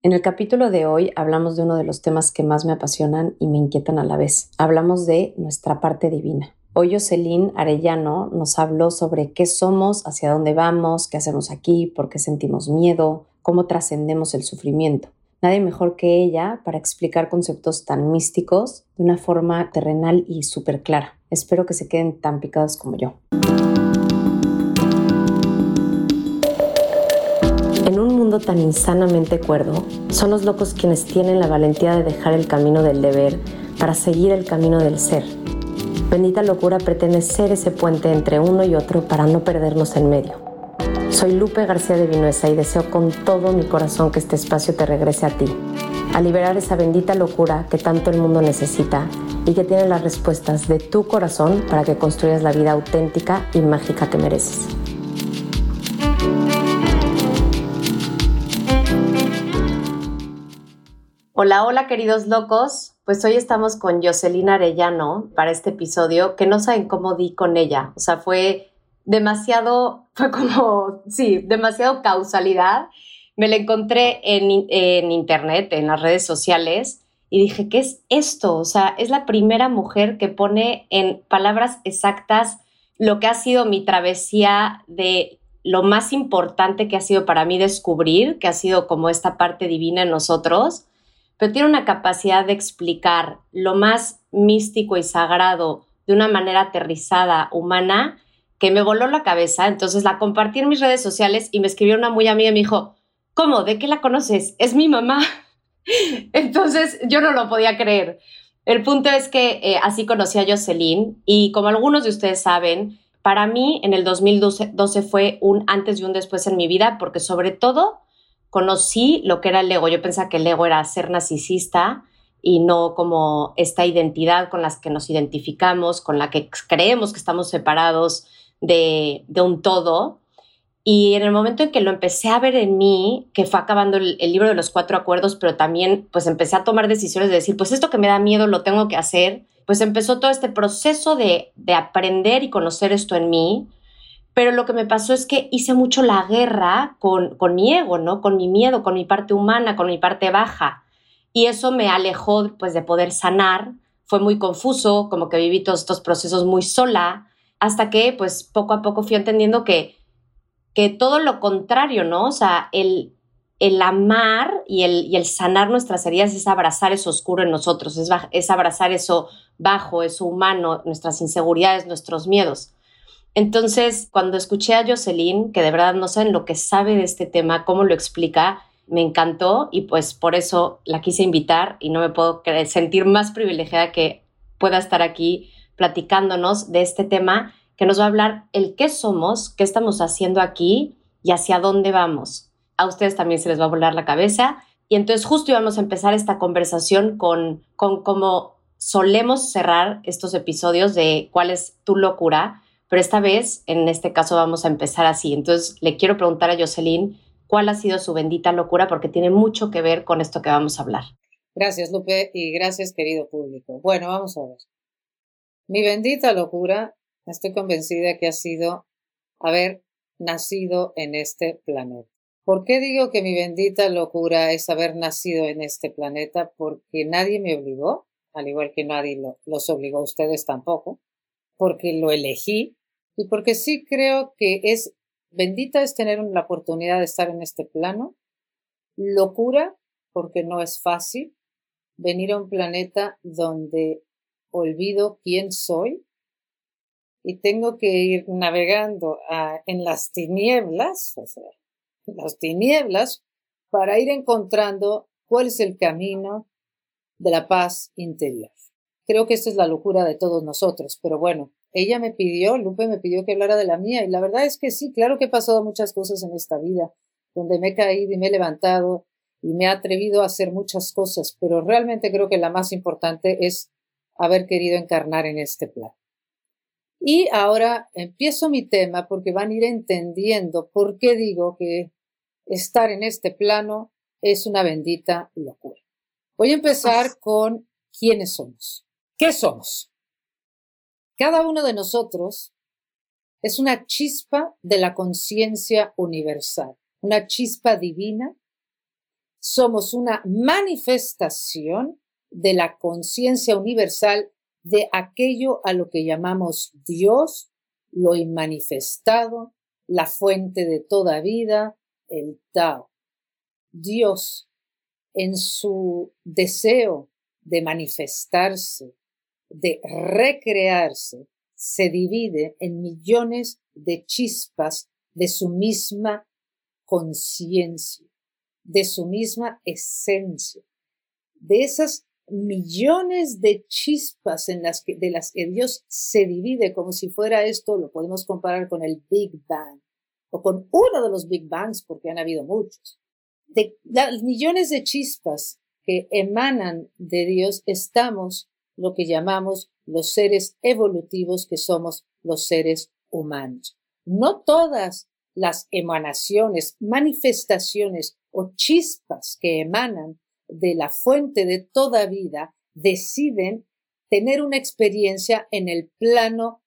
En el capítulo de hoy hablamos de uno de los temas que más me apasionan y me inquietan a la vez. Hablamos de nuestra parte divina. Hoy Jocelyn Arellano nos habló sobre qué somos, hacia dónde vamos, qué hacemos aquí, por qué sentimos miedo, cómo trascendemos el sufrimiento. Nadie mejor que ella para explicar conceptos tan místicos de una forma terrenal y súper clara. Espero que se queden tan picados como yo. Tan insanamente cuerdo, son los locos quienes tienen la valentía de dejar el camino del deber para seguir el camino del ser Bendita locura pretende ser ese puente entre uno y otro para no perdernos en medio. Soy Lupe García de Vinuesa y deseo con todo mi corazón que este espacio te regrese a ti, a liberar esa bendita locura que tanto el mundo necesita y que tiene las respuestas de tu corazón para que construyas la vida auténtica y mágica que mereces. Hola, hola queridos locos. Pues hoy estamos con Jocelyn Arellano para este episodio que no saben cómo di con ella. O sea, fue demasiado, fue como, sí, demasiado causalidad. Me la encontré en, en internet, en las redes sociales y dije, ¿qué es esto? O sea, es la primera mujer que pone en palabras exactas lo que ha sido mi travesía de lo más importante que ha sido para mí descubrir, que ha sido como esta parte divina en nosotros pero tiene una capacidad de explicar lo más místico y sagrado de una manera aterrizada, humana, que me voló la cabeza. Entonces la compartí en mis redes sociales y me escribió una muy amiga y me dijo, ¿cómo? ¿De qué la conoces? Es mi mamá. Entonces yo no lo podía creer. El punto es que eh, así conocí a Jocelyn y como algunos de ustedes saben, para mí en el 2012 fue un antes y un después en mi vida porque sobre todo conocí lo que era el ego. Yo pensaba que el ego era ser narcisista y no como esta identidad con la que nos identificamos, con la que creemos que estamos separados de, un todo. Y en el momento en que lo empecé a ver en mí, que fue acabando el, el, libro de los cuatro acuerdos, pero también pues empecé a tomar decisiones de decir, pues esto que me da miedo lo tengo que hacer, pues empezó todo este proceso de, de aprender y conocer esto en mí, pero lo que me pasó es que hice mucho la guerra con, con mi ego, ¿no? Con mi miedo, con mi parte humana, con mi parte baja. Y eso me alejó pues de poder sanar. Fue muy confuso, como que viví todos estos procesos muy sola, hasta que pues poco a poco fui entendiendo que, que todo lo contrario, ¿no? O sea, el, el amar y el, y el sanar nuestras heridas es abrazar eso oscuro en nosotros, es, es abrazar eso bajo, eso humano, nuestras inseguridades, nuestros miedos. Entonces, cuando escuché a Jocelyn, que de verdad no saben lo que sabe de este tema, cómo lo explica, me encantó y pues por eso la quise invitar y no me puedo sentir más privilegiada que pueda estar aquí platicándonos de este tema que nos va a hablar el qué somos, qué estamos haciendo aquí y hacia dónde vamos. A ustedes también se les va a volar la cabeza y entonces justo íbamos a empezar esta conversación con, con cómo solemos cerrar estos episodios de cuál es tu locura pero esta vez, en este caso, vamos a empezar así. Entonces, le quiero preguntar a Jocelyn cuál ha sido su bendita locura, porque tiene mucho que ver con esto que vamos a hablar. Gracias, Lupe, y gracias, querido público. Bueno, vamos a ver. Mi bendita locura, estoy convencida que ha sido haber nacido en este planeta. ¿Por qué digo que mi bendita locura es haber nacido en este planeta? Porque nadie me obligó, al igual que nadie los obligó a ustedes tampoco, porque lo elegí, y porque sí creo que es bendita es tener la oportunidad de estar en este plano. Locura, porque no es fácil venir a un planeta donde olvido quién soy y tengo que ir navegando en las tinieblas, las tinieblas, para ir encontrando cuál es el camino de la paz interior. Creo que esta es la locura de todos nosotros, pero bueno, ella me pidió, Lupe me pidió que hablara de la mía y la verdad es que sí, claro que he pasado muchas cosas en esta vida, donde me he caído y me he levantado y me he atrevido a hacer muchas cosas, pero realmente creo que la más importante es haber querido encarnar en este plan. Y ahora empiezo mi tema porque van a ir entendiendo por qué digo que estar en este plano es una bendita locura. Voy a empezar con quiénes somos. ¿Qué somos? Cada uno de nosotros es una chispa de la conciencia universal, una chispa divina. somos una manifestación de la conciencia universal de aquello a lo que llamamos Dios, lo inmanifestado, la fuente de toda vida, el Tao. Dios, en su deseo de manifestarse, de recrearse, se divide en millones de chispas de su misma conciencia, de su misma esencia, de esas millones de chispas en las que, de las que Dios se divide como si fuera esto, lo podemos comparar con el Big Bang o con uno de los Big Bangs, porque han habido muchos. De las millones de chispas que emanan de Dios, estamos lo que llamamos los seres evolutivos que somos los seres humanos. No todas las emanaciones, manifestaciones o chispas que emanan de la fuente de toda vida deciden tener una experiencia en el plano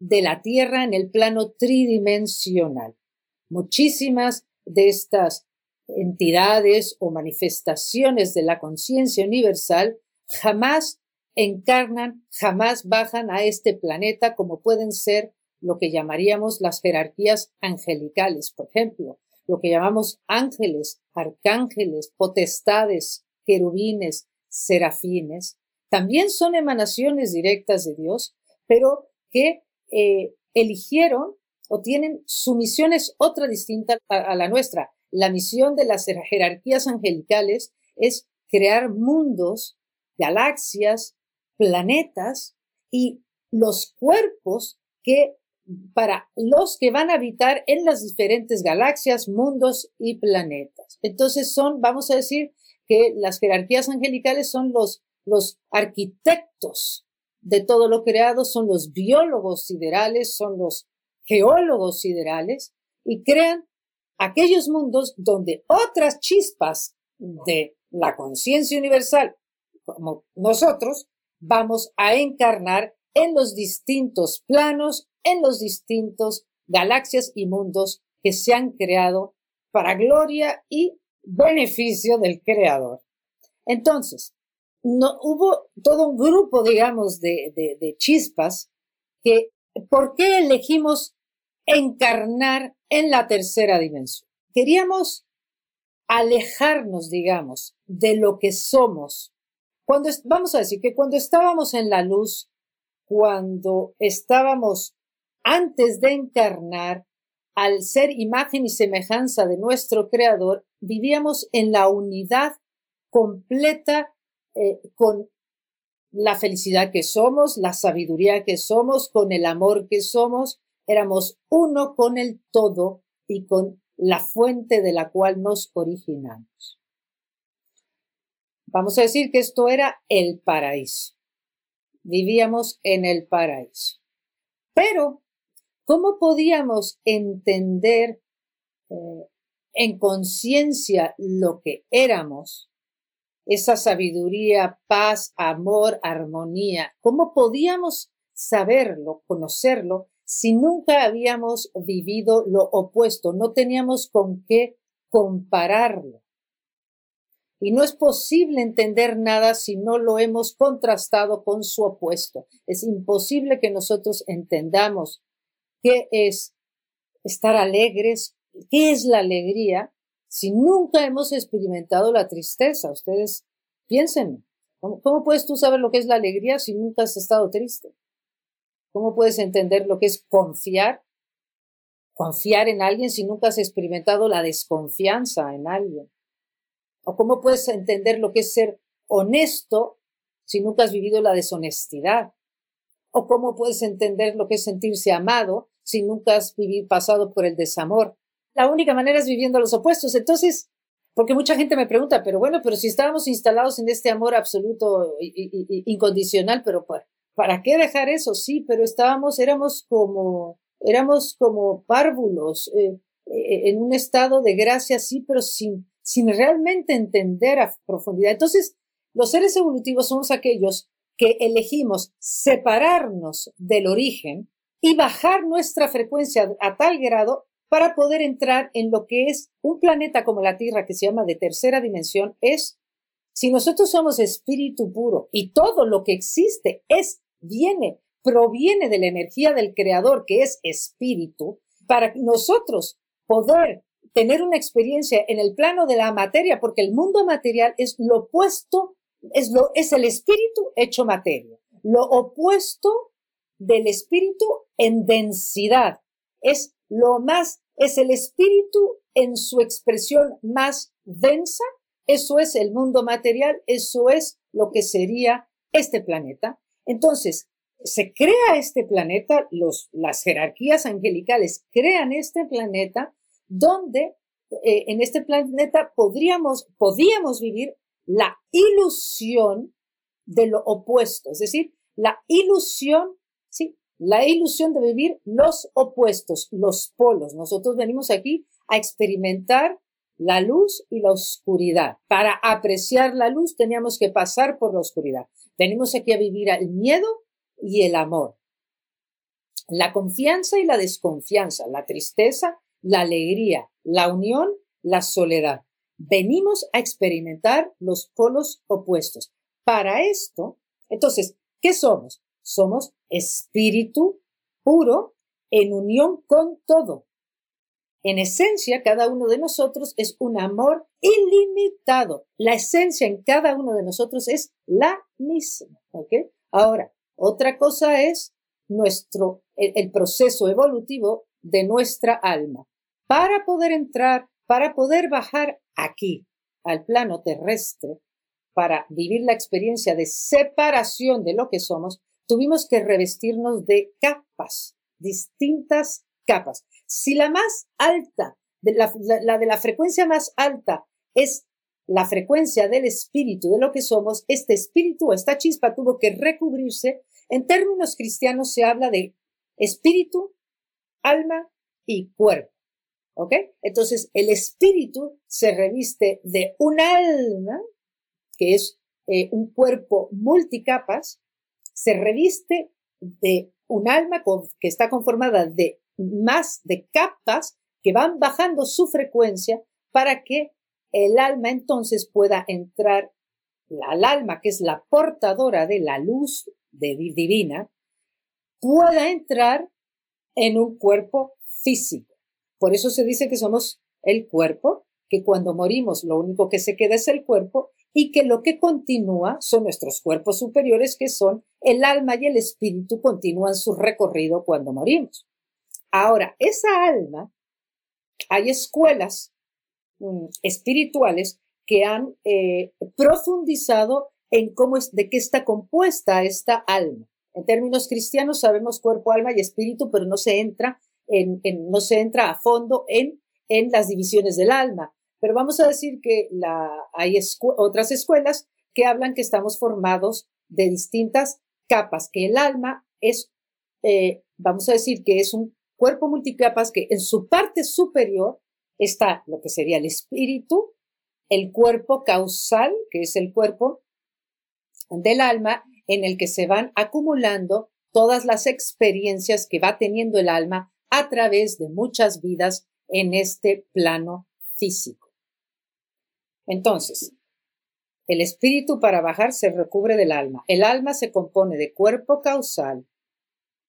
de la Tierra, en el plano tridimensional. Muchísimas de estas entidades o manifestaciones de la conciencia universal jamás encarnan, jamás bajan a este planeta como pueden ser lo que llamaríamos las jerarquías angelicales, por ejemplo, lo que llamamos ángeles, arcángeles, potestades, querubines, serafines, también son emanaciones directas de Dios, pero que eh, eligieron o tienen su misión es otra distinta a la nuestra. La misión de las jerarquías angelicales es crear mundos, galaxias, planetas y los cuerpos que para los que van a habitar en las diferentes galaxias, mundos y planetas. Entonces son, vamos a decir, que las jerarquías angelicales son los, los arquitectos de todo lo creado, son los biólogos siderales, son los geólogos siderales y crean aquellos mundos donde otras chispas de la conciencia universal, como nosotros, vamos a encarnar en los distintos planos, en los distintos galaxias y mundos que se han creado para gloria y beneficio del creador. Entonces, no, hubo todo un grupo, digamos, de, de, de chispas que, ¿por qué elegimos encarnar en la tercera dimensión? Queríamos alejarnos, digamos, de lo que somos. Cuando, vamos a decir que cuando estábamos en la luz, cuando estábamos antes de encarnar, al ser imagen y semejanza de nuestro Creador, vivíamos en la unidad completa eh, con la felicidad que somos, la sabiduría que somos, con el amor que somos, éramos uno con el todo y con la fuente de la cual nos originamos. Vamos a decir que esto era el paraíso. Vivíamos en el paraíso. Pero, ¿cómo podíamos entender eh, en conciencia lo que éramos, esa sabiduría, paz, amor, armonía, ¿cómo podíamos saberlo, conocerlo, si nunca habíamos vivido lo opuesto? No teníamos con qué compararlo. Y no es posible entender nada si no lo hemos contrastado con su opuesto. Es imposible que nosotros entendamos qué es estar alegres ¿Qué es la alegría si nunca hemos experimentado la tristeza? Ustedes piensen, ¿cómo, puedes tú saber lo que es la alegría si nunca has estado triste? ¿Cómo puedes entender lo que es confiar? Confiar en alguien si nunca has experimentado la desconfianza en alguien. ¿O cómo puedes entender lo que es ser honesto si nunca has vivido la deshonestidad? ¿O cómo puedes entender lo que es sentirse amado si nunca has vivido, pasado por el desamor? la única manera es viviendo los opuestos. Entonces, porque mucha gente me pregunta, pero bueno, pero si estábamos instalados en este amor absoluto y, incondicional, pero ¿para qué dejar eso? Sí, pero estábamos, éramos como, éramos como párvulos eh, eh, en un estado de gracia, sí, pero sin, sin realmente entender a profundidad. Entonces, los seres evolutivos somos aquellos que elegimos separarnos del origen y bajar nuestra frecuencia a tal grado para poder entrar en lo que es un planeta como la Tierra que se llama de tercera dimensión es si nosotros somos espíritu puro y todo lo que existe es, viene, proviene de la energía del creador que es espíritu, para nosotros poder tener una experiencia en el plano de la materia, porque el mundo material es lo opuesto, es, lo, es el espíritu hecho materia, lo opuesto del espíritu en densidad, es lo más, es el espíritu en su expresión más densa, eso es el mundo material, eso es lo que sería este planeta. Entonces, se crea este planeta, los, las jerarquías angelicales crean este planeta donde eh, en este planeta podríamos, podíamos vivir la ilusión de lo opuesto, es decir, la ilusión, sí, la ilusión de vivir los opuestos, los polos. Nosotros venimos aquí a experimentar la luz y la oscuridad. Para apreciar la luz teníamos que pasar por la oscuridad. Venimos aquí a vivir el miedo y el amor. La confianza y la desconfianza, la tristeza, la alegría, la unión, la soledad. Venimos a experimentar los polos opuestos. Para esto, entonces, ¿qué somos? Somos espíritu puro en unión con todo. En esencia, cada uno de nosotros es un amor ilimitado. La esencia en cada uno de nosotros es la misma. Ahora, otra cosa es nuestro, el, proceso evolutivo de nuestra alma. Para poder entrar, para poder bajar aquí, al plano terrestre, para vivir la experiencia de separación de lo que somos, tuvimos que revestirnos de capas, distintas capas. Si la más alta, la, de la frecuencia más alta es la frecuencia del espíritu, de lo que somos, este espíritu, esta chispa tuvo que recubrirse. En términos cristianos se habla de espíritu, alma y cuerpo. ¿Ok? Entonces, el espíritu se reviste de un alma, que es eh, un cuerpo multicapas, se reviste de un alma que está conformada de más de capas que van bajando su frecuencia para que el alma entonces pueda entrar, al alma que es la portadora de la luz divina, pueda entrar en un cuerpo físico. Por eso se dice que somos el cuerpo, que cuando morimos lo único que se queda es el cuerpo y que lo que continúa son nuestros cuerpos superiores, que son el alma y el espíritu continúan su recorrido cuando morimos. Ahora, esa alma, hay escuelas mm, espirituales que han eh, profundizado en cómo es, de qué está compuesta esta alma. En términos cristianos sabemos cuerpo, alma y espíritu, pero no se entra no se entra a fondo en, en las divisiones del alma. Pero vamos a decir que hay otras escuelas que hablan que estamos formados de distintas capas, que el alma es, eh, vamos a decir que es un cuerpo multicapas que en su parte superior está lo que sería el espíritu, el cuerpo causal, que es el cuerpo del alma, en el que se van acumulando todas las experiencias que va teniendo el alma a través de muchas vidas en este plano físico. Entonces, el espíritu para bajar se recubre del alma. El alma se compone de cuerpo causal,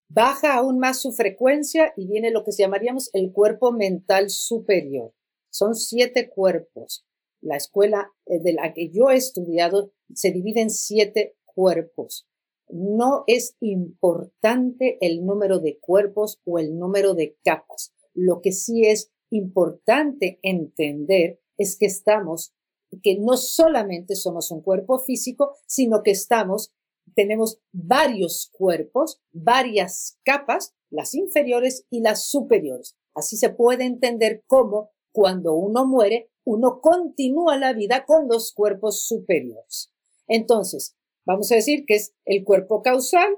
baja aún más su frecuencia y viene lo que llamaríamos el cuerpo mental superior. Son siete cuerpos. La escuela eh, de la que yo he estudiado se divide en siete cuerpos. No es importante el número de cuerpos o el número de capas. Lo que sí es importante entender es que estamos, que no solamente somos un cuerpo físico, sino que estamos tenemos varios cuerpos, varias capas, las inferiores y las superiores. Así se puede entender cómo cuando uno muere, uno continúa la vida con los cuerpos superiores. Entonces, vamos a decir que es el cuerpo causal,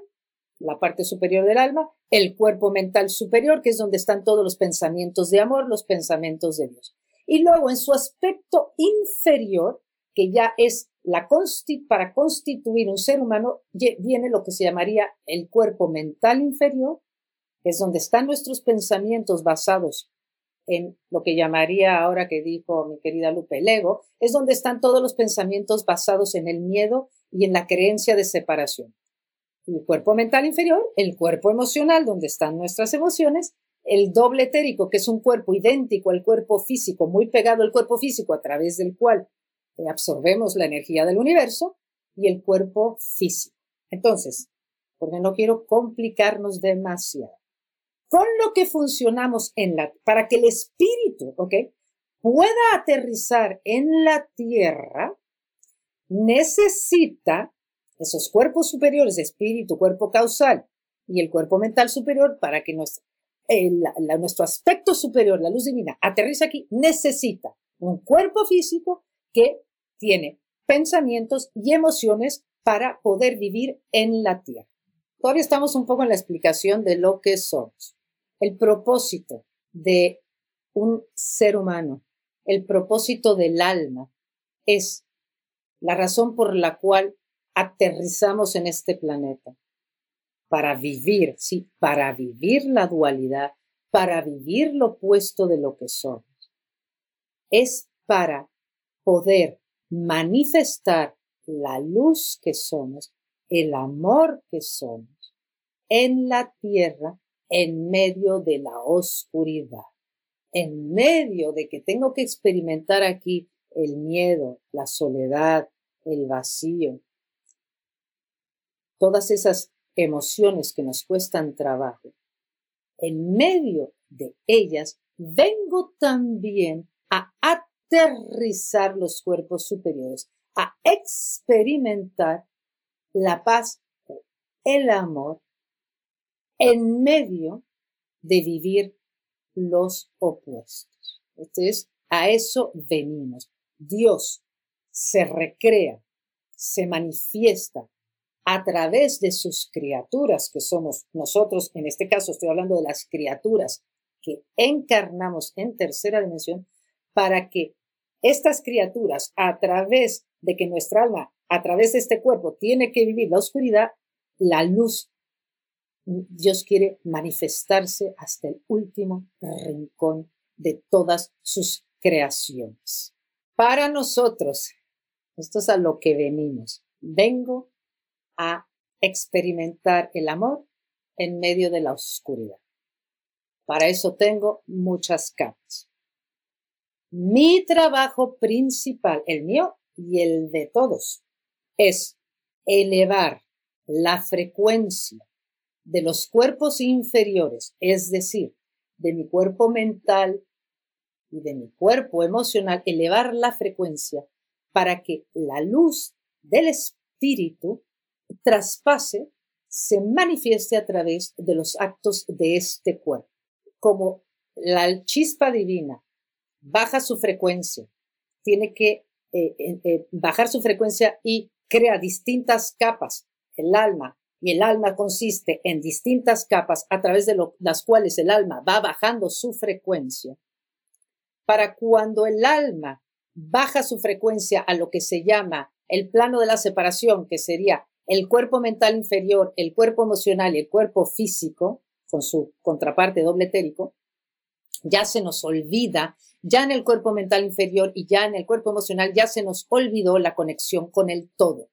la parte superior del alma, el cuerpo mental superior, que es donde están todos los pensamientos de amor, los pensamientos de Dios. Y luego en su aspecto inferior, que ya es la para constituir un ser humano viene lo que se llamaría el cuerpo mental inferior, que es donde están nuestros pensamientos basados en lo que llamaría ahora que dijo mi querida Lupe, el ego, es donde están todos los pensamientos basados en el miedo y en la creencia de separación. El cuerpo mental inferior, el cuerpo emocional, donde están nuestras emociones, el doble etérico, que es un cuerpo idéntico al cuerpo físico, muy pegado al cuerpo físico a través del cual absorbemos la energía del universo, y el cuerpo físico. Entonces, porque no quiero complicarnos demasiado. Con lo que funcionamos en la, para que el espíritu, ¿ok? Pueda aterrizar en la tierra, necesita esos cuerpos superiores, espíritu, cuerpo causal y el cuerpo mental superior para que nuestro, nuestro aspecto superior, la luz divina, aterrice aquí, necesita un cuerpo físico que tiene pensamientos y emociones para poder vivir en la tierra. Todavía estamos un poco en la explicación de lo que somos. El propósito de un ser humano, el propósito del alma, es la razón por la cual aterrizamos en este planeta. Para vivir, sí, para vivir la dualidad, para vivir lo opuesto de lo que somos. Es para poder manifestar la luz que somos, el amor que somos en la tierra en medio de la oscuridad, en medio de que tengo que experimentar aquí el miedo, la soledad, el vacío, todas esas emociones que nos cuestan trabajo. En medio de ellas vengo también a aterrizar los cuerpos superiores, a experimentar la paz, el amor, en medio de vivir los opuestos. Entonces, a eso venimos. Dios se recrea, se manifiesta a través de sus criaturas, que somos nosotros, en este caso estoy hablando de las criaturas que encarnamos en tercera dimensión, para que estas criaturas, a través de que nuestra alma, a través de este cuerpo, tiene que vivir la oscuridad, la luz, Dios quiere manifestarse hasta el último rincón de todas sus creaciones. Para nosotros, esto es a lo que venimos. Vengo a experimentar el amor en medio de la oscuridad. Para eso tengo muchas capas. Mi trabajo principal, el mío y el de todos, es elevar la frecuencia de los cuerpos inferiores, es decir, de mi cuerpo mental y de mi cuerpo emocional, elevar la frecuencia para que la luz del espíritu traspase, se manifieste a través de los actos de este cuerpo. Como la chispa divina baja su frecuencia, tiene que eh, eh, bajar su frecuencia y crea distintas capas. El alma, y el alma consiste en distintas capas a través de las cuales el alma va bajando su frecuencia. Para cuando el alma baja su frecuencia a lo que se llama el plano de la separación, que sería el cuerpo mental inferior, el cuerpo emocional y el cuerpo físico, con su contraparte doble etérico, ya se nos olvida, ya en el cuerpo mental inferior y ya en el cuerpo emocional, ya se nos olvidó la conexión con el todo.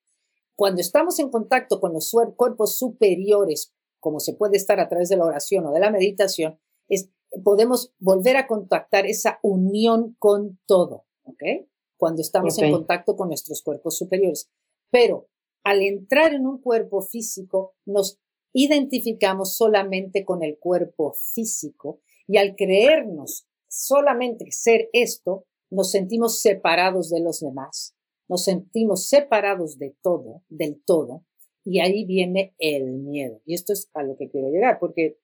Cuando estamos en contacto con los cuerpos superiores, como se puede estar a través de la oración o de la meditación, es, podemos volver a contactar esa unión con todo, ¿ok? Cuando estamos en contacto con nuestros cuerpos superiores. Pero al entrar en un cuerpo físico, nos identificamos solamente con el cuerpo físico y al creernos solamente ser esto, nos sentimos separados de los demás, nos sentimos separados de todo, del todo, y ahí viene el miedo. Y esto es a lo que quiero llegar, porque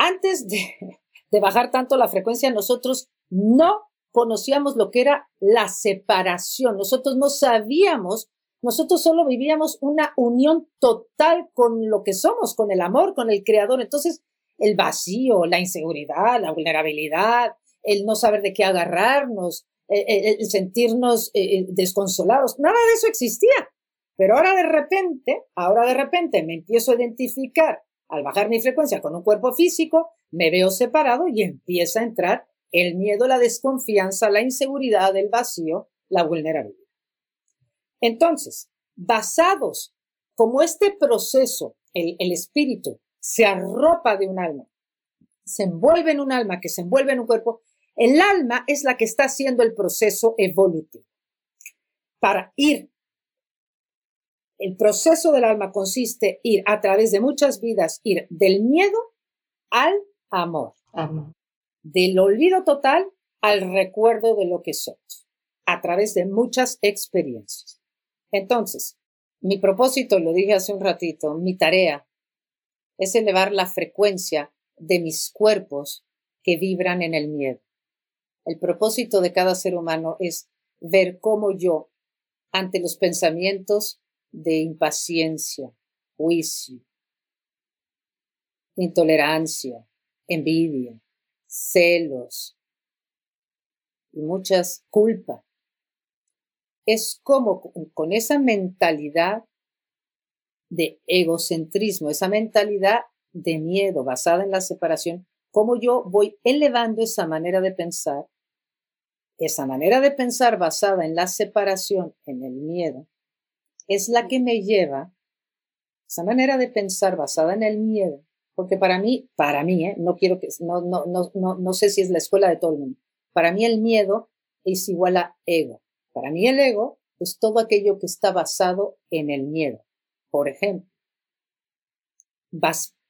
antes de, bajar tanto la frecuencia, nosotros no conocíamos lo que era la separación, nosotros no sabíamos nosotros solo vivíamos una unión total con lo que somos, con el amor, con el creador. Entonces, el vacío, la inseguridad, la vulnerabilidad, el no saber de qué agarrarnos, eh, eh, el, sentirnos eh, desconsolados, nada de eso existía. Pero ahora de repente, ahora de repente me empiezo a identificar al bajar mi frecuencia con un cuerpo físico, me veo separado y empieza a entrar el miedo, la desconfianza, la inseguridad, el vacío, la vulnerabilidad. Entonces, basados como este proceso, el, el espíritu se arropa de un alma, se envuelve en un alma que se envuelve en un cuerpo, el alma es la que está haciendo el proceso evolutivo. Para ir, el proceso del alma consiste ir a través de muchas vidas, ir del miedo al amor. amor. Del olvido total al recuerdo de lo que somos, a través de muchas experiencias. Entonces, mi propósito, lo dije hace un ratito, mi tarea es elevar la frecuencia de mis cuerpos que vibran en el miedo. El propósito de cada ser humano es ver cómo yo, ante los pensamientos de impaciencia, juicio, intolerancia, envidia, celos y muchas culpas, es como con esa mentalidad de egocentrismo, esa mentalidad de miedo basada en la separación, cómo yo voy elevando esa manera de pensar, esa manera de pensar basada en la separación, en el miedo, es la que me lleva, esa manera de pensar basada en el miedo, porque para mí, para mí, ¿eh? no quiero que, no, no, no, no, no sé si es la escuela de todo el mundo, para mí el miedo es igual a ego. Para mí el ego es todo aquello que está basado en el miedo. Por ejemplo,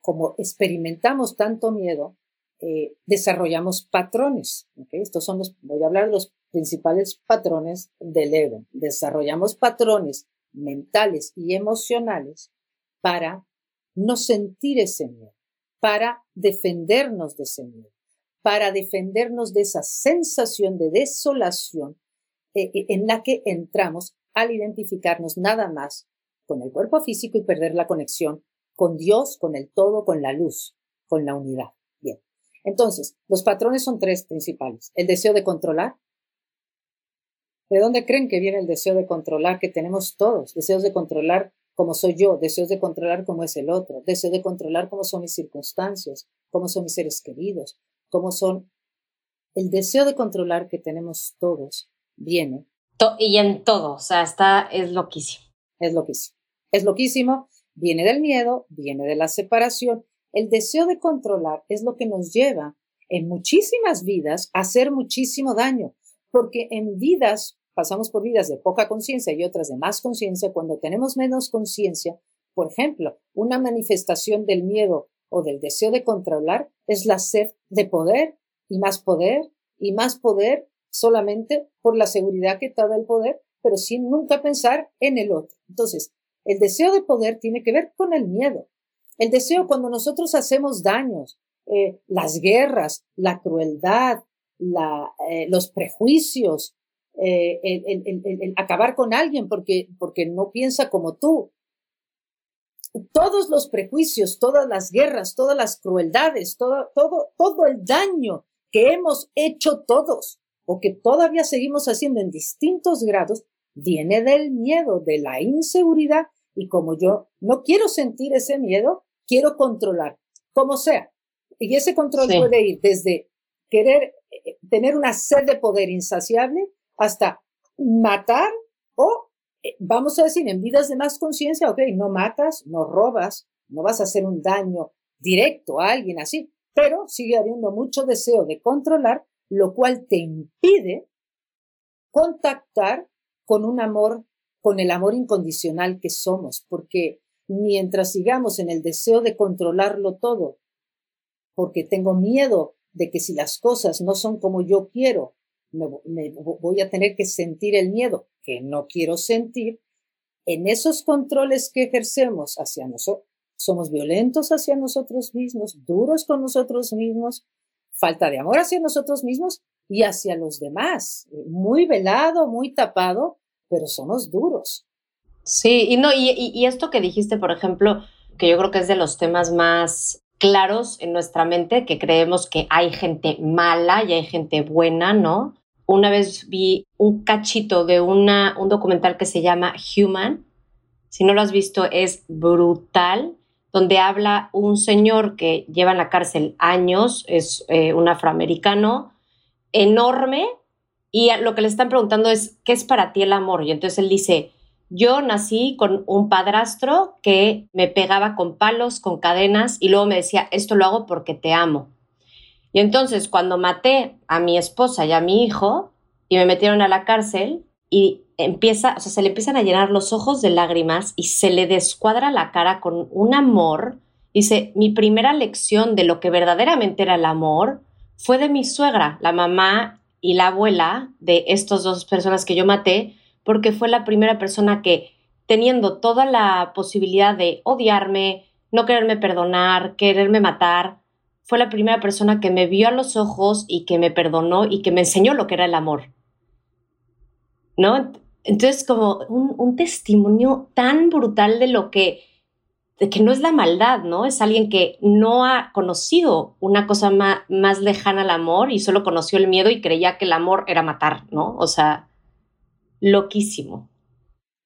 como experimentamos tanto miedo, eh, desarrollamos patrones. Estos son los, voy a hablar de los principales patrones del ego. Desarrollamos patrones mentales y emocionales para no sentir ese miedo, para defendernos de ese miedo, para defendernos de esa sensación de desolación eh, eh, en la que entramos al identificarnos nada más con el cuerpo físico y perder la conexión con Dios, con el todo, con la luz, con la unidad. Bien. Entonces, los patrones son tres principales. El deseo de controlar. ¿De dónde creen que viene el deseo de controlar que tenemos todos? Deseos de controlar cómo soy yo, deseos de controlar cómo es el otro, deseo de controlar cómo son mis circunstancias, cómo son mis seres queridos, cómo son... El deseo de controlar que tenemos todos viene. Y en todo, o sea, está, es loquísimo. Es loquísimo. Es loquísimo, viene del miedo, viene de la separación. El deseo de controlar es lo que nos lleva en muchísimas vidas a hacer muchísimo daño, porque en vidas, pasamos por vidas de poca conciencia y otras de más conciencia, cuando tenemos menos conciencia, por ejemplo, una manifestación del miedo o del deseo de controlar es la sed de poder y más poder y más poder solamente por la seguridad que te da el poder, pero sin nunca pensar en el otro. Entonces, el deseo de poder tiene que ver con el miedo. El deseo cuando nosotros hacemos daños, eh, las guerras, la crueldad, eh, los prejuicios, eh, el, el, el, acabar con alguien porque, porque no piensa como tú. Todos los prejuicios, todas las guerras, todas las crueldades, todo, todo, todo el daño que hemos hecho todos o que todavía seguimos haciendo en distintos grados, viene del miedo, de la inseguridad, y como yo no quiero sentir ese miedo, quiero controlar, como sea. Y ese control puede ir desde querer eh, tener una sed de poder insaciable hasta matar o, eh, vamos a decir, en vidas de más conciencia, ok, no matas, no robas, no vas a hacer un daño directo a alguien así, pero sigue habiendo mucho deseo de controlar lo cual te impide contactar con un amor, con el amor incondicional que somos, porque mientras sigamos en el deseo de controlarlo todo, porque tengo miedo de que si las cosas no son como yo quiero, me, voy a tener que sentir el miedo que no quiero sentir, en esos controles que ejercemos hacia nosotros, somos violentos hacia nosotros mismos, duros con nosotros mismos, falta de amor hacia nosotros mismos y hacia los demás. Muy velado, muy tapado, pero somos duros. Sí, y no, y, y, esto que dijiste, por ejemplo, que yo creo que es de los temas más claros en nuestra mente, que creemos que hay gente mala y hay gente buena, ¿no? Una vez vi un cachito de una, un documental que se llama Human. Si no lo has visto, es brutal donde habla un señor que lleva en la cárcel años, es eh, un afroamericano enorme, y lo que le están preguntando es, ¿qué es para ti el amor? Y entonces él dice, yo nací con un padrastro que me pegaba con palos, con cadenas, y luego me decía, esto lo hago porque te amo. Y entonces cuando maté a mi esposa y a mi hijo, y me metieron a la cárcel, y empieza, o sea, se le empiezan a llenar los ojos de lágrimas y se le descuadra la cara con un amor. Dice, mi primera lección de lo que verdaderamente era el amor fue de mi suegra, la mamá y la abuela de estas dos personas que yo maté, porque fue la primera persona que, teniendo toda la posibilidad de odiarme, no quererme perdonar, quererme matar, fue la primera persona que me vio a los ojos y que me perdonó y que me enseñó lo que era el amor. ¿No? Entonces, como un, testimonio tan brutal de lo que, de que no es la maldad, ¿no? Es alguien que no ha conocido una cosa más, más lejana al amor y solo conoció el miedo y creía que el amor era matar, ¿no? O sea, loquísimo.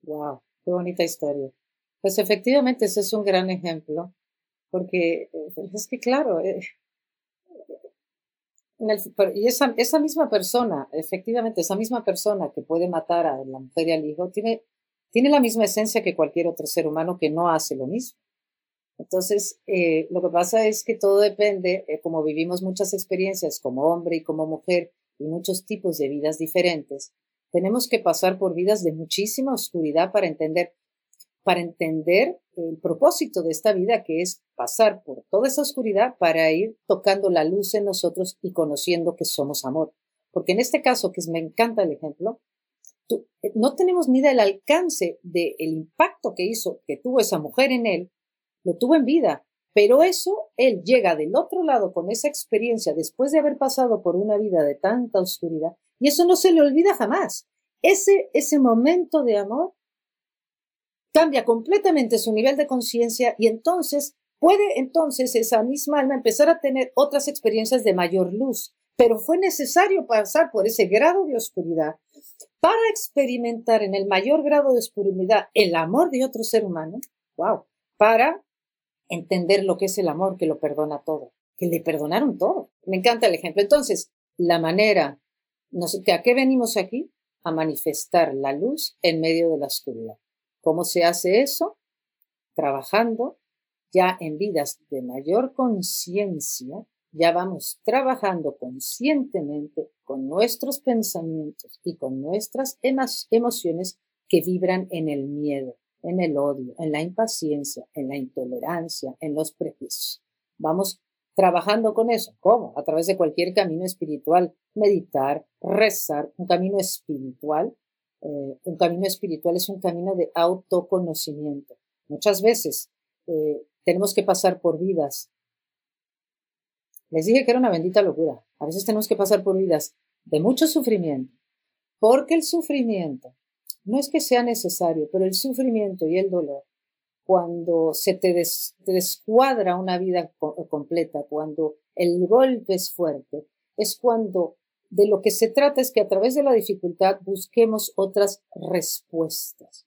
Wow, qué bonita historia. Pues efectivamente ese es un gran ejemplo, porque eh, es que claro, eh, y esa, esa misma persona, efectivamente, esa misma persona que puede matar a la mujer y al hijo, tiene, tiene la misma esencia que cualquier otro ser humano que no hace lo mismo. Entonces, eh, lo que pasa es que todo depende, eh, como vivimos muchas experiencias como hombre y como mujer y muchos tipos de vidas diferentes, tenemos que pasar por vidas de muchísima oscuridad para entender para entender el propósito de esta vida, que es pasar por toda esa oscuridad para ir tocando la luz en nosotros y conociendo que somos amor. Porque en este caso, que me encanta el ejemplo, eh, no tenemos ni idea del alcance del impacto que hizo, que tuvo esa mujer en él, lo tuvo en vida, pero eso, él llega del otro lado con esa experiencia después de haber pasado por una vida de tanta oscuridad, y eso no se le olvida jamás. Ese, ese momento de amor cambia completamente su nivel de conciencia y entonces puede entonces esa misma alma empezar a tener otras experiencias de mayor luz. Pero fue necesario pasar por ese grado de oscuridad para experimentar en el mayor grado de oscuridad el amor de otro ser humano. Wow. Para entender lo que es el amor que lo perdona todo, que le perdonaron todo. Me encanta el ejemplo. Entonces, la manera, ¿a qué venimos aquí? A manifestar la luz en medio de la oscuridad. ¿Cómo se hace eso? Trabajando ya en vidas de mayor conciencia, ya vamos trabajando conscientemente con nuestros pensamientos y con nuestras emociones que vibran en el miedo, en el odio, en la impaciencia, en la intolerancia, en los prejuicios. Vamos trabajando con eso. ¿Cómo? A través de cualquier camino espiritual, meditar, rezar, un camino espiritual eh, un camino espiritual es un camino de autoconocimiento. Muchas veces eh, tenemos que pasar por vidas. Les dije que era una bendita locura. A veces tenemos que pasar por vidas de mucho sufrimiento, porque el sufrimiento no es que sea necesario, pero el sufrimiento y el dolor, cuando se te, descuadra una vida completa, cuando el golpe es fuerte, es cuando de lo que se trata es que a través de la dificultad busquemos otras respuestas.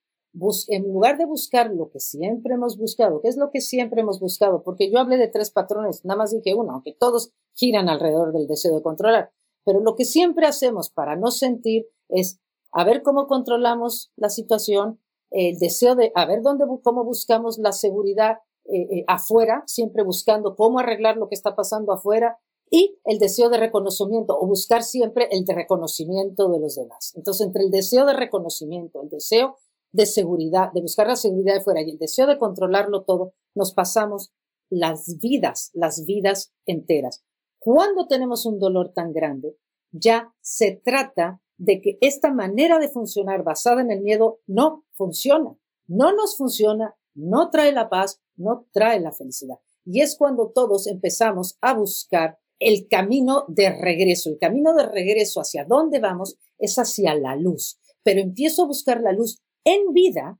en lugar de buscar lo que siempre hemos buscado, ¿qué es lo que siempre hemos buscado? Porque yo hablé de tres patrones, nada más dije uno, aunque todos giran alrededor del deseo de controlar. Pero lo que siempre hacemos para no sentir es a ver cómo controlamos la situación, el deseo de a ver dónde, cómo buscamos la seguridad eh, eh, afuera, siempre buscando cómo arreglar lo que está pasando afuera, y el deseo de reconocimiento o buscar siempre el de reconocimiento de los demás. Entonces, entre el deseo de reconocimiento, el deseo de seguridad, de buscar la seguridad de fuera y el deseo de controlarlo todo, nos pasamos las vidas, las vidas enteras. Cuando tenemos un dolor tan grande, ya se trata de que esta manera de funcionar basada en el miedo no funciona, no nos funciona, no trae la paz, no trae la felicidad. Y es cuando todos empezamos a buscar el camino de regreso. El camino de regreso hacia dónde vamos es hacia la luz. Pero empiezo a buscar la luz en vida.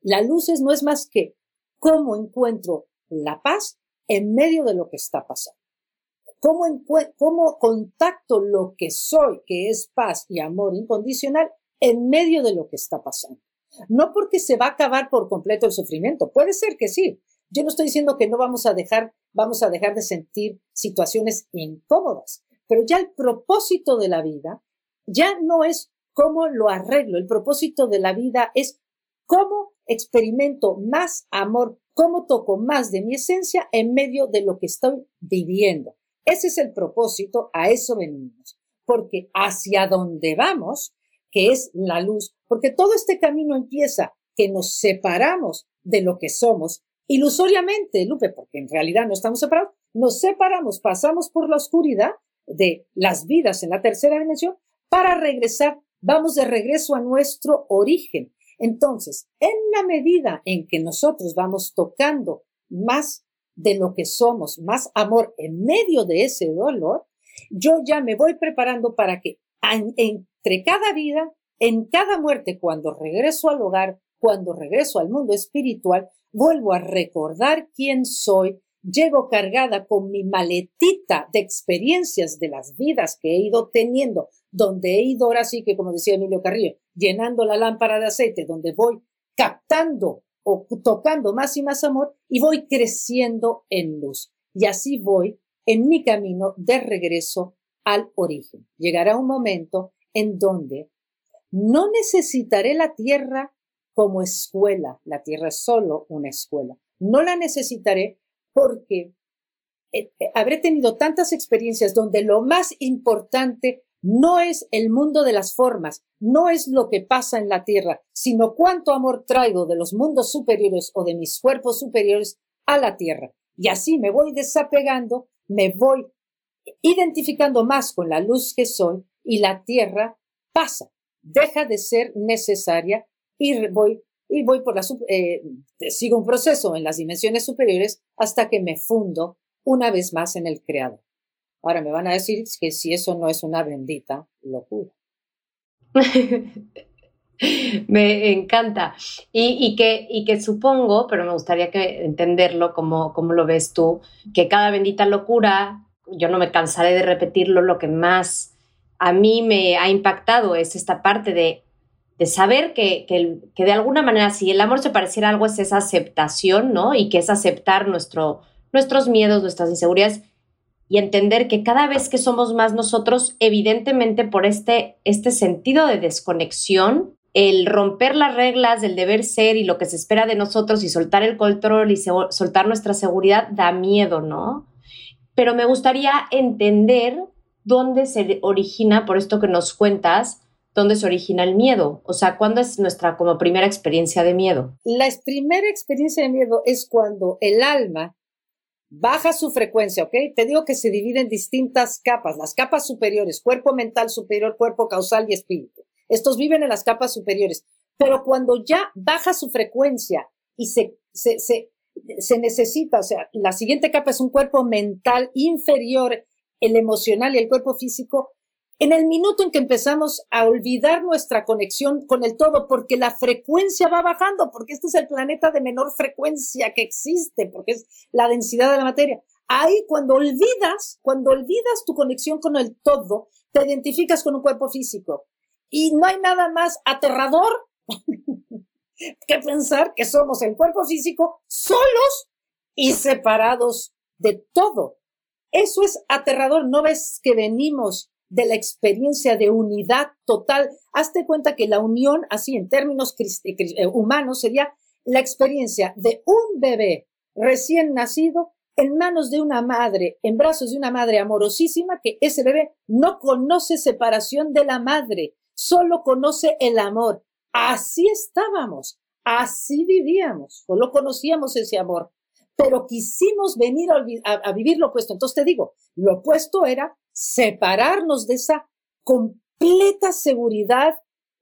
La luz es, no es más que cómo encuentro la paz en medio de lo que está pasando. Cómo, cómo contacto lo que soy, que es paz y amor incondicional, en medio de lo que está pasando. No porque se va a acabar por completo el sufrimiento. Puede ser que sí, Yo no estoy diciendo que no vamos a dejar, vamos a dejar de sentir situaciones incómodas, pero ya el propósito de la vida ya no es cómo lo arreglo. El propósito de la vida es cómo experimento más amor, cómo toco más de mi esencia en medio de lo que estoy viviendo. Ese es el propósito, a eso venimos. Porque hacia donde vamos, que es la luz, porque todo este camino empieza que nos separamos de lo que somos ilusoriamente, Lupe, porque en realidad no estamos separados, nos separamos, pasamos por la oscuridad de las vidas en la tercera dimensión para regresar, vamos de regreso a nuestro origen. Entonces, en la medida en que nosotros vamos tocando más de lo que somos, más amor en medio de ese dolor, yo ya me voy preparando para que entre cada vida, en cada muerte, cuando regreso al hogar, cuando regreso al mundo espiritual, vuelvo a recordar quién soy, llego cargada con mi maletita de experiencias de las vidas que he ido teniendo, donde he ido ahora sí que, como decía Emilio Carrillo, llenando la lámpara de aceite, donde voy captando o tocando más y más amor y voy creciendo en luz. Y así voy en mi camino de regreso al origen. Llegará un momento en donde no necesitaré la tierra como escuela. La tierra es solo una escuela. No la necesitaré porque eh, eh, habré tenido tantas experiencias donde lo más importante no es el mundo de las formas, no es lo que pasa en la tierra, sino cuánto amor traigo de los mundos superiores o de mis cuerpos superiores a la tierra. Y así me voy desapegando, me voy identificando más con la luz que soy y la tierra pasa, deja de ser necesaria y voy y voy por la eh, sigo un proceso en las dimensiones superiores hasta que me fundo una vez más en el creador. Ahora me van a decir que si eso no es una bendita locura. me encanta. Y, que, y que supongo, pero me gustaría que entenderlo como, como lo ves tú, que cada bendita locura, yo no me cansaré de repetirlo, lo que más a mí me ha impactado es esta parte de, de saber que, que, de alguna manera, si el amor se pareciera algo, es esa aceptación, ¿no? Y que es aceptar nuestro, nuestros miedos, nuestras inseguridades y entender que cada vez que somos más nosotros, evidentemente por este, este sentido de desconexión, el romper las reglas del deber ser y lo que se espera de nosotros y soltar el control y soltar nuestra seguridad da miedo, ¿no? Pero me gustaría entender dónde se origina, por esto que nos cuentas, dónde se origina el miedo. O sea, ¿cuándo es nuestra como primera experiencia de miedo? La primera experiencia de miedo es cuando el alma baja su frecuencia, ¿ok? Te digo que se divide en distintas capas, las capas superiores, cuerpo mental superior, cuerpo causal y espíritu. Estos viven en las capas superiores, pero cuando ya baja su frecuencia y se, se, se, se necesita, o sea, la siguiente capa es un cuerpo mental inferior, el emocional y el cuerpo físico, en el minuto en que empezamos a olvidar nuestra conexión con el todo, porque la frecuencia va bajando, porque este es el planeta de menor frecuencia que existe, porque es la densidad de la materia. Ahí cuando olvidas, cuando olvidas tu conexión con el todo, te identificas con un cuerpo físico. Y no hay nada más aterrador que pensar que somos el cuerpo físico solos y separados de todo. Eso es aterrador. ¿No ves que venimos de la experiencia de unidad total. Hazte cuenta que la unión, así en términos eh, eh, humanos, sería la experiencia de un bebé recién nacido en manos de una madre, en brazos de una madre amorosísima, que ese bebé no conoce separación de la madre, solo conoce el amor. Así estábamos, así vivíamos, solo conocíamos ese amor, pero quisimos venir a, vivir lo opuesto. Entonces te digo, lo opuesto era separarnos de esa completa seguridad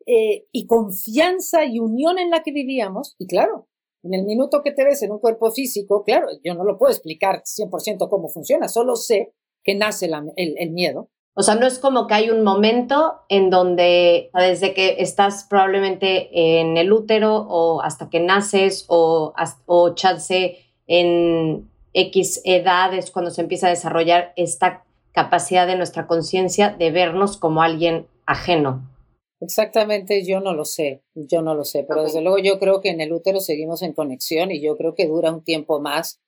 eh, y confianza y unión en la que vivíamos. Y claro, en el minuto que te ves en un cuerpo físico, claro, yo no lo puedo explicar 100% cómo funciona, solo sé que nace el, miedo. O sea, no es como que hay un momento en donde desde que estás probablemente en el útero o hasta que naces o, o chance en X edades cuando se empieza a desarrollar esta capacidad de nuestra conciencia de vernos como alguien ajeno. Exactamente, yo no lo sé, yo no lo sé, pero desde luego yo creo que en el útero seguimos en conexión y yo creo que dura un tiempo más,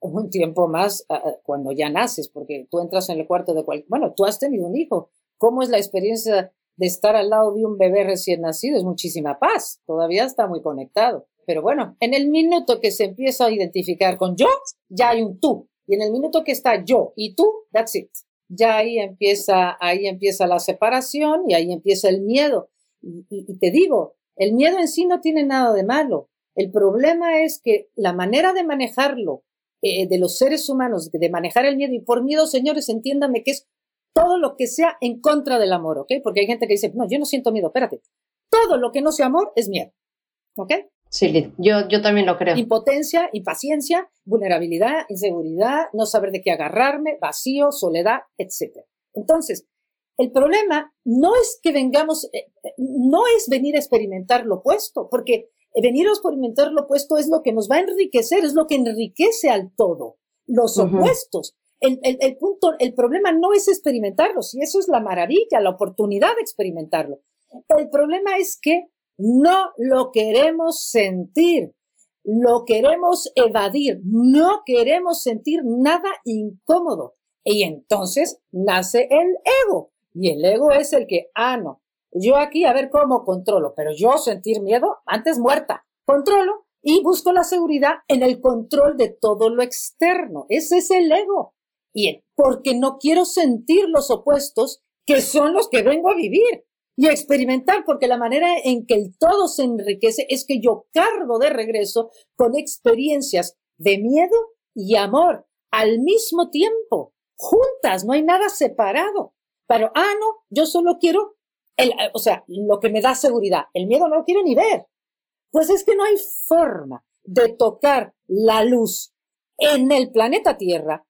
un tiempo más ah, cuando ya naces, porque tú entras en el cuarto de cualquier, bueno, tú has tenido un hijo, ¿cómo es la experiencia de estar al lado de un bebé recién nacido? Es muchísima paz, todavía está muy conectado, pero bueno, en el minuto que se empieza a identificar con yo, ya hay un tú, y en el minuto que está yo y tú, that's it ya ahí empieza, ahí empieza la separación y ahí empieza el miedo. Y, te digo, el miedo en sí no tiene nada de malo. El problema es que la manera de manejarlo eh, de los seres humanos, de manejar el miedo, y por miedo, señores, entiéndame que es todo lo que sea en contra del amor, ¿ok? Porque hay gente que dice, no, yo no siento miedo, espérate. Todo lo que no sea amor es miedo, ¿ok? Sí, yo, yo también lo creo. Impotencia, impaciencia, vulnerabilidad, inseguridad, no saber de qué agarrarme, vacío, soledad, etc. Entonces, el problema no es que vengamos, eh, eh, no es venir a experimentar lo opuesto, porque venir a experimentar lo opuesto es lo que nos va a enriquecer, es lo que enriquece al todo. Los opuestos. El, el, el, punto, el problema no es experimentarlos, y eso es la maravilla, la oportunidad de experimentarlo. El problema es que no lo queremos sentir, lo queremos evadir, no queremos sentir nada incómodo. Y entonces nace el ego. Y el ego es el que, ah, no, yo aquí a ver cómo controlo, pero yo sentir miedo, antes muerta, controlo y busco la seguridad en el control de todo lo externo. Ese es el ego. Y porque no quiero sentir los opuestos que son los que vengo a vivir y experimentar, porque la manera en que el todo se enriquece es que yo cargo de regreso con experiencias de miedo y amor al mismo tiempo, juntas, no hay nada separado. Pero, ah, no, yo solo quiero, el, o sea, lo que me da seguridad, el miedo no lo quiero ni ver. Pues es que no hay forma de tocar la luz en el planeta Tierra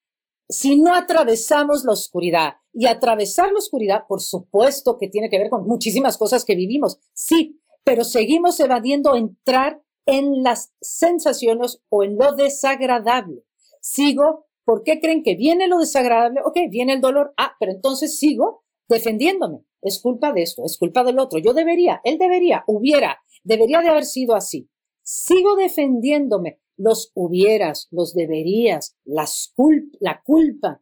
si no atravesamos la oscuridad, y atravesar la oscuridad, por supuesto que tiene que ver con muchísimas cosas que vivimos, sí, pero seguimos evadiendo entrar en las sensaciones o en lo desagradable. Sigo, ¿por qué creen que viene lo desagradable? Ok, viene el dolor, ah, pero entonces sigo defendiéndome. Es culpa de esto, es culpa del otro. Yo debería, él debería, hubiera, debería de haber sido así. Sigo defendiéndome los hubieras, los deberías, las la culpa.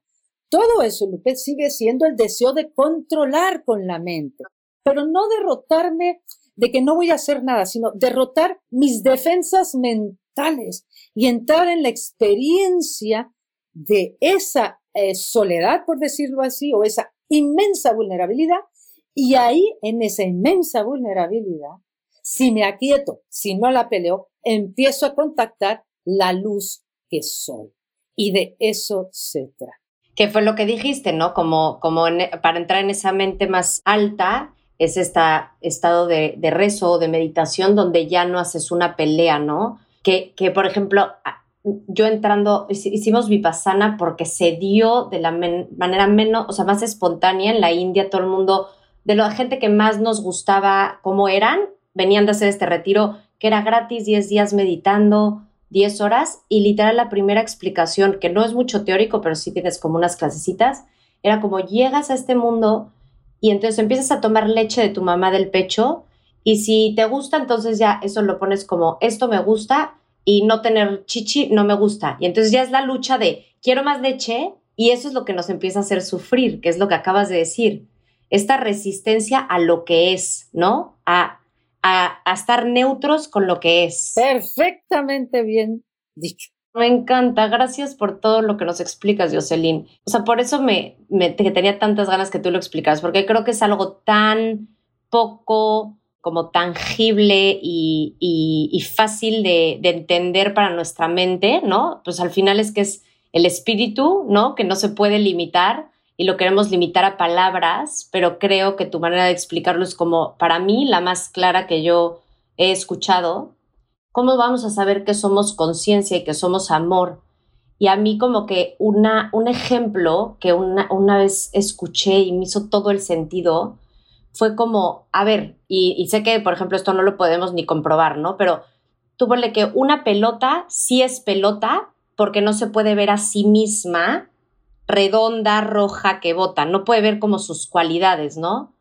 Todo eso, Lupe, sigue siendo el deseo de controlar con la mente, pero no derrotarme de que no voy a hacer nada, sino derrotar mis defensas mentales y entrar en la experiencia de esa eh, soledad, por decirlo así, o esa inmensa vulnerabilidad. Y ahí, en esa inmensa vulnerabilidad, si me aquieto, si no la peleo, empiezo a contactar la luz que soy. Y de eso se trata. Que fue lo que dijiste, ¿no? Como, como para entrar en esa mente más alta, es este estado de, de rezo, de meditación, donde ya no haces una pelea, ¿no? Que, que por ejemplo, yo entrando, hicimos vipassana porque se dio de la manera menos, o sea, más espontánea en la India, todo el mundo, de la gente que más nos gustaba cómo eran, venían de hacer este retiro que era gratis, 10 días meditando, 10 horas y literal la primera explicación, que no es mucho teórico, pero sí tienes como unas clasecitas, era como llegas a este mundo y entonces empiezas a tomar leche de tu mamá del pecho y si te gusta, entonces ya eso lo pones como esto me gusta y no tener chichi no me gusta. Y entonces ya es la lucha de quiero más leche y eso es lo que nos empieza a hacer sufrir, que es lo que acabas de decir. Esta resistencia a lo que es, ¿no? A a, estar neutros con lo que es. Perfectamente bien dicho. Me encanta, gracias por todo lo que nos explicas, Jocelyn. O sea, por eso me, me tenía tantas ganas que tú lo explicaras, porque creo que es algo tan poco como tangible y, y, fácil de, de, entender para nuestra mente, ¿no? Pues al final es que es el espíritu, ¿no? Que no se puede limitar y lo queremos limitar a palabras, pero creo que tu manera de explicarlo es como para mí la más clara que yo he escuchado. ¿Cómo vamos a saber que somos conciencia y que somos amor? Y a mí como que una, un ejemplo que una, una vez escuché y me hizo todo el sentido fue como, a ver, y, y sé que por ejemplo esto no lo podemos ni comprobar, ¿no? Pero tú ponle que una pelota sí es pelota porque no se puede ver a sí misma redonda, roja, que bota, no puede ver como sus cualidades, ¿no?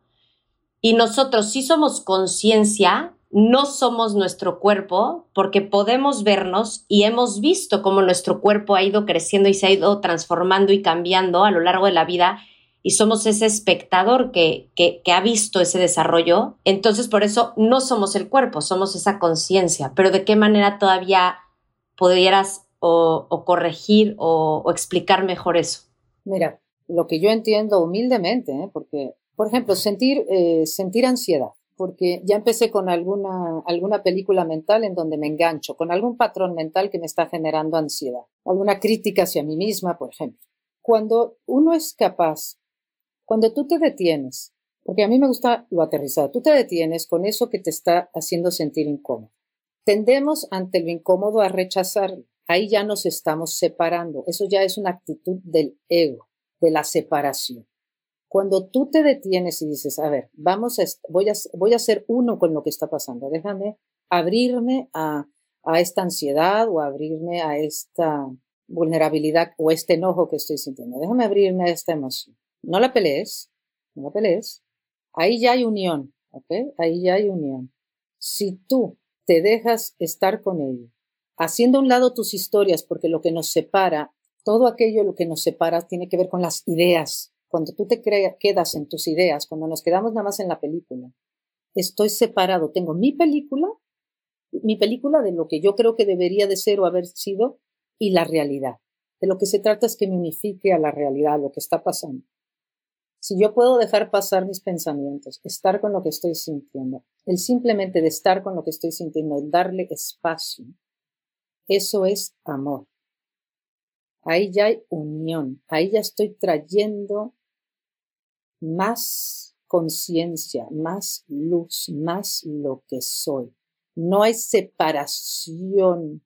Y nosotros sí somos conciencia, no somos nuestro cuerpo, porque podemos vernos y hemos visto cómo nuestro cuerpo ha ido creciendo y se ha ido transformando y cambiando a lo largo de la vida y somos ese espectador que, que, ha visto ese desarrollo. Entonces, por eso no somos el cuerpo, somos esa conciencia. Pero ¿de qué manera todavía pudieras o, corregir o, explicar mejor eso? Mira, lo que yo entiendo humildemente, ¿eh? porque, por ejemplo, sentir, eh, sentir ansiedad, porque ya empecé con alguna, alguna película mental en donde me engancho, con algún patrón mental que me está generando ansiedad, alguna crítica hacia mí misma, por ejemplo. Cuando uno es capaz cuando tú te detienes, porque a mí me gusta lo aterrizado, tú te detienes con eso que te está haciendo sentir incómodo. Tendemos ante lo incómodo a rechazarlo. Ahí ya nos estamos separando. Eso ya es una actitud del ego, de la separación. Cuando tú te detienes y dices, a ver, vamos a, voy a, voy a ser uno con lo que está pasando, déjame abrirme a, a esta ansiedad o abrirme a esta vulnerabilidad o este enojo que estoy sintiendo. Déjame abrirme a esta emoción no la pelees, no la pelees. Ahí ya hay unión, ¿ok? Ahí ya hay unión. Si tú te dejas estar con ello, haciendo a un lado tus historias, porque lo que nos separa, todo aquello lo que nos separa tiene que ver con las ideas. Cuando tú te quedas en tus ideas, cuando nos quedamos nada más en la película, estoy separado. Tengo mi película, mi película de lo que yo creo que debería de ser o haber sido y la realidad. De lo que se trata es que me unifique a la realidad, lo que está pasando. Si yo puedo dejar pasar mis pensamientos, estar con lo que estoy sintiendo, el simplemente de estar con lo que estoy sintiendo, darle espacio, eso es amor. Ahí ya hay unión, ahí ya estoy trayendo más conciencia, más luz, más lo que soy. No hay separación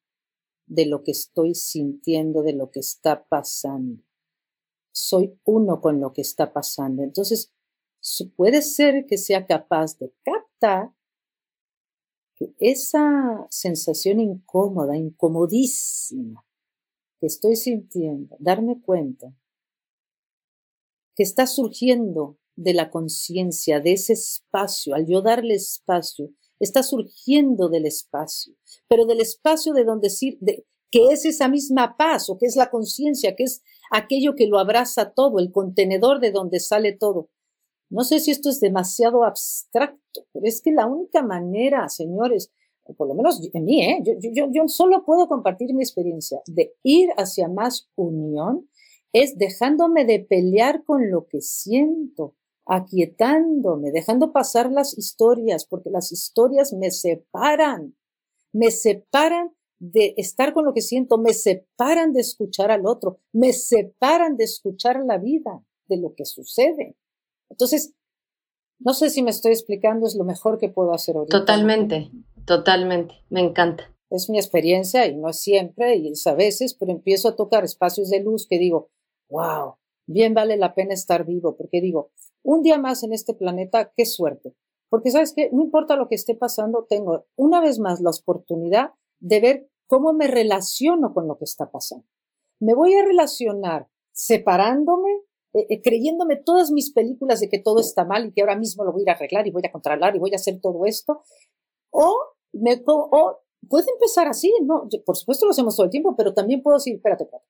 de lo que estoy sintiendo, de lo que está pasando soy uno con lo que está pasando. Entonces, puede ser que sea capaz de captar que esa sensación incómoda, incomodísima que estoy sintiendo, darme cuenta que está surgiendo de la conciencia, de ese espacio, al yo darle espacio, está surgiendo del espacio, pero del espacio de donde, de, que es esa misma paz o que es la conciencia, que es aquello que lo abraza todo, el contenedor de donde sale todo. No sé si esto es demasiado abstracto, pero es que la única manera, señores, por lo menos en mí, ¿eh? yo, yo, yo solo puedo compartir mi experiencia de ir hacia más unión, es dejándome de pelear con lo que siento, aquietándome, dejando pasar las historias, porque las historias me separan, me separan de estar con lo que siento, me separan de escuchar al otro, me separan de escuchar la vida, de lo que sucede. Entonces, no sé si me estoy explicando, es lo mejor que puedo hacer ahorita. Totalmente, totalmente, me encanta. Es mi experiencia y no es siempre, y es a veces, pero empiezo a tocar espacios de luz que digo, wow, bien vale la pena estar vivo, porque digo, un día más en este planeta, qué suerte. Porque sabes que no importa lo que esté pasando, tengo una vez más la oportunidad de ver cómo me relaciono con lo que está pasando. Me voy a relacionar separándome, eh, eh, creyéndome todas mis películas de que todo está mal y que ahora mismo lo voy a arreglar y voy a controlar y voy a hacer todo esto. O, me, o puede empezar así, ¿no? por supuesto lo hacemos todo el tiempo, pero también puedo decir, espérate, espérate.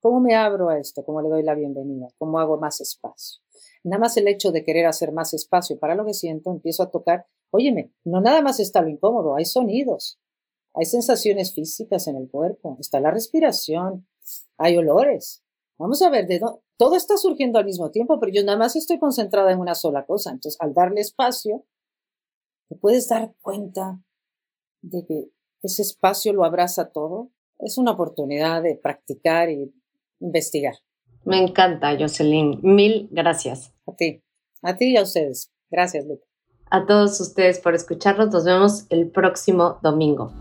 ¿Cómo me abro a esto? ¿Cómo le doy la bienvenida? ¿Cómo hago más espacio? Nada más el hecho de querer hacer más espacio para lo que siento, empiezo a tocar, óyeme, no nada más está lo incómodo, hay sonidos, hay sensaciones físicas en el cuerpo, está la respiración, hay olores. Vamos a ver, de todo está surgiendo al mismo tiempo, pero yo nada más estoy concentrada en una sola cosa. Entonces, al darle espacio, te puedes dar cuenta de que ese espacio lo abraza todo. Es una oportunidad de practicar y investigar. Me encanta, Jocelyn. Mil gracias. A ti. A ti y a ustedes. Gracias, Luca. A todos ustedes por escucharnos. Nos vemos el próximo domingo.